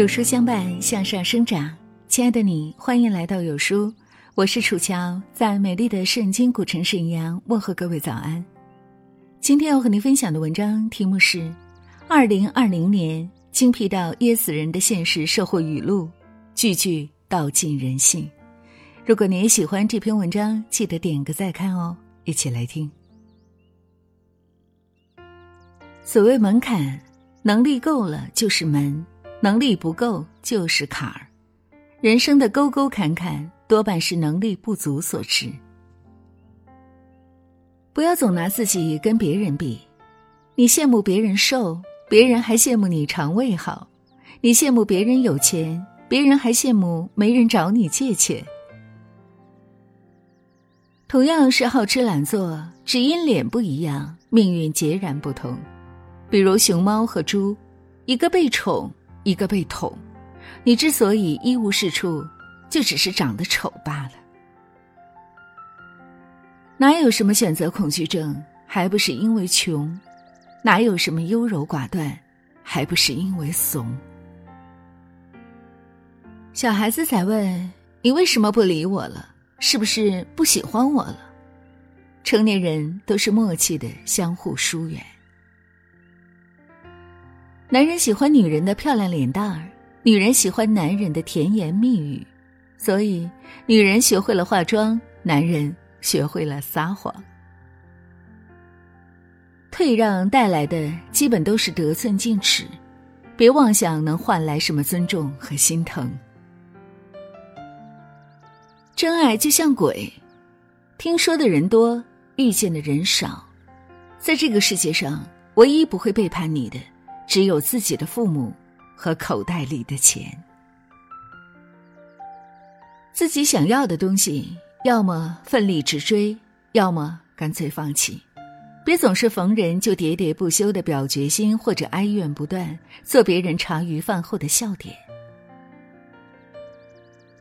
有书相伴，向上生长。亲爱的你，欢迎来到有书，我是楚乔，在美丽的圣经古城沈阳问候各位早安。今天要和您分享的文章题目是《二零二零年精辟到噎死人的现实社会语录》，句句道尽人性。如果你也喜欢这篇文章，记得点个再看哦。一起来听。所谓门槛，能力够了就是门。能力不够就是坎儿，人生的沟沟坎坎多半是能力不足所致。不要总拿自己跟别人比，你羡慕别人瘦，别人还羡慕你肠胃好；你羡慕别人有钱，别人还羡慕没人找你借钱。同样是好吃懒做，只因脸不一样，命运截然不同。比如熊猫和猪，一个被宠。一个被捅，你之所以一无是处，就只是长得丑罢了。哪有什么选择恐惧症，还不是因为穷；哪有什么优柔寡断，还不是因为怂。小孩子在问你为什么不理我了，是不是不喜欢我了？成年人都是默契的相互疏远。男人喜欢女人的漂亮脸蛋儿，女人喜欢男人的甜言蜜语，所以女人学会了化妆，男人学会了撒谎。退让带来的基本都是得寸进尺，别妄想能换来什么尊重和心疼。真爱就像鬼，听说的人多，遇见的人少，在这个世界上，唯一不会背叛你的。只有自己的父母和口袋里的钱。自己想要的东西，要么奋力直追，要么干脆放弃。别总是逢人就喋喋不休的表决心，或者哀怨不断，做别人茶余饭后的笑点。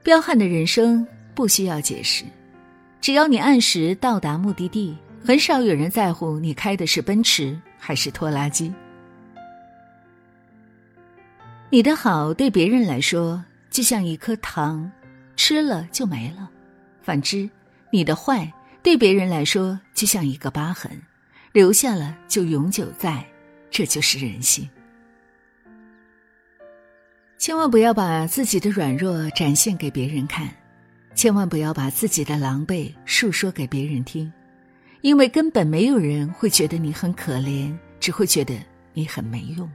彪悍的人生不需要解释，只要你按时到达目的地，很少有人在乎你开的是奔驰还是拖拉机。你的好对别人来说就像一颗糖，吃了就没了；反之，你的坏对别人来说就像一个疤痕，留下了就永久在。这就是人性。千万不要把自己的软弱展现给别人看，千万不要把自己的狼狈述说给别人听，因为根本没有人会觉得你很可怜，只会觉得你很没用。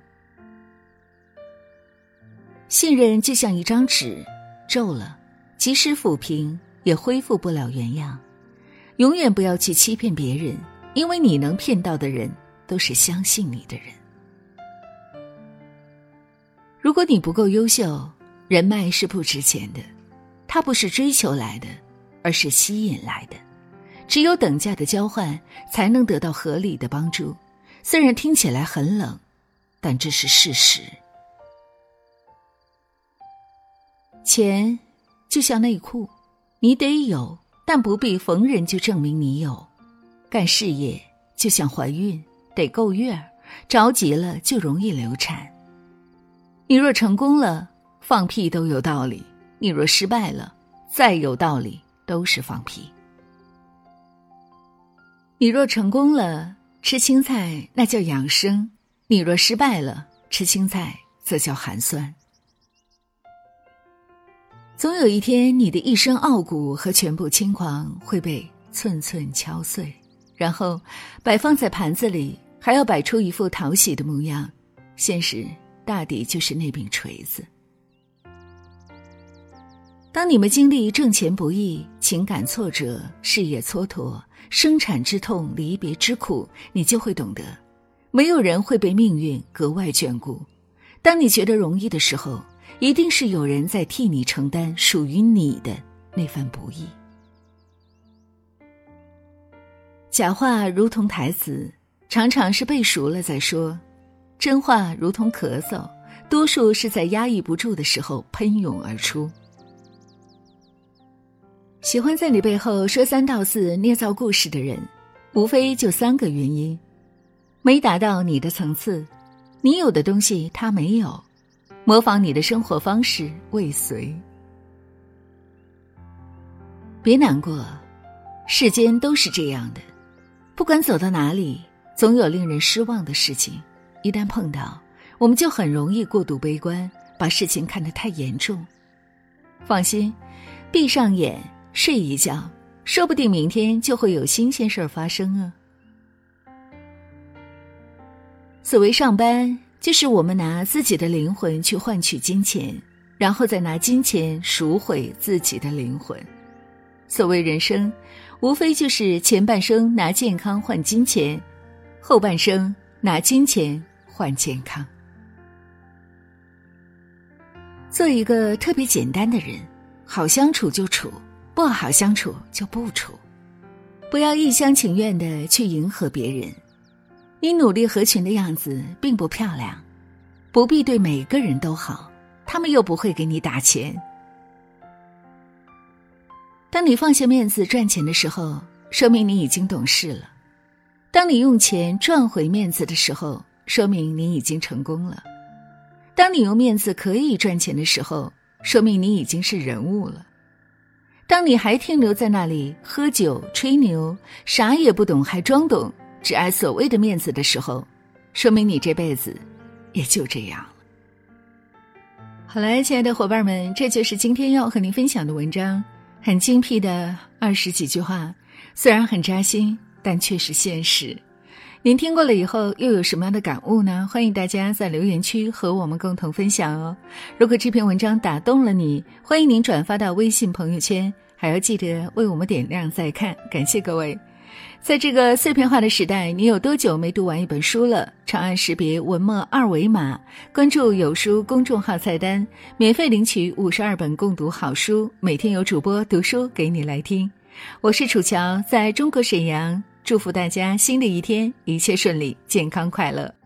信任就像一张纸，皱了，即使抚平也恢复不了原样。永远不要去欺骗别人，因为你能骗到的人都是相信你的人。如果你不够优秀，人脉是不值钱的，它不是追求来的，而是吸引来的。只有等价的交换，才能得到合理的帮助。虽然听起来很冷，但这是事实。钱就像内裤，你得有，但不必逢人就证明你有；干事业就像怀孕，得够月儿，着急了就容易流产。你若成功了，放屁都有道理；你若失败了，再有道理都是放屁。你若成功了，吃青菜那叫养生；你若失败了，吃青菜则叫寒酸。总有一天，你的一身傲骨和全部轻狂会被寸寸敲碎，然后摆放在盘子里，还要摆出一副讨喜的模样。现实大抵就是那柄锤子。当你们经历挣钱不易、情感挫折、事业蹉跎、生产之痛、离别之苦，你就会懂得，没有人会被命运格外眷顾。当你觉得容易的时候。一定是有人在替你承担属于你的那份不易。假话如同台词，常常是背熟了再说；真话如同咳嗽，多数是在压抑不住的时候喷涌而出。喜欢在你背后说三道四、捏造故事的人，无非就三个原因：没达到你的层次，你有的东西他没有。模仿你的生活方式，未遂。别难过，世间都是这样的，不管走到哪里，总有令人失望的事情。一旦碰到，我们就很容易过度悲观，把事情看得太严重。放心，闭上眼睡一觉，说不定明天就会有新鲜事儿发生啊。所谓上班，就是我们拿自己的灵魂去换取金钱，然后再拿金钱赎回自己的灵魂。所谓人生，无非就是前半生拿健康换金钱，后半生拿金钱换健康。做一个特别简单的人，好相处就处，不好相处就不处，不要一厢情愿的去迎合别人。你努力合群的样子并不漂亮，不必对每个人都好，他们又不会给你打钱。当你放下面子赚钱的时候，说明你已经懂事了；当你用钱赚回面子的时候，说明你已经成功了。当你用面子可以赚钱的时候，说明你已经是人物了；当你还停留在那里喝酒吹牛，啥也不懂还装懂，只爱所谓的面子的时候，说明你这辈子也就这样了。好了，亲爱的伙伴们，这就是今天要和您分享的文章，很精辟的二十几句话，虽然很扎心，但却是现实。您听过了以后又有什么样的感悟呢？欢迎大家在留言区和我们共同分享哦。如果这篇文章打动了你，欢迎您转发到微信朋友圈，还要记得为我们点亮再看，感谢各位。在这个碎片化的时代，你有多久没读完一本书了？长按识别文末二维码，关注有书公众号菜单，免费领取五十二本共读好书，每天有主播读书给你来听。我是楚乔，在中国沈阳。祝福大家新的一天一切顺利，健康快乐。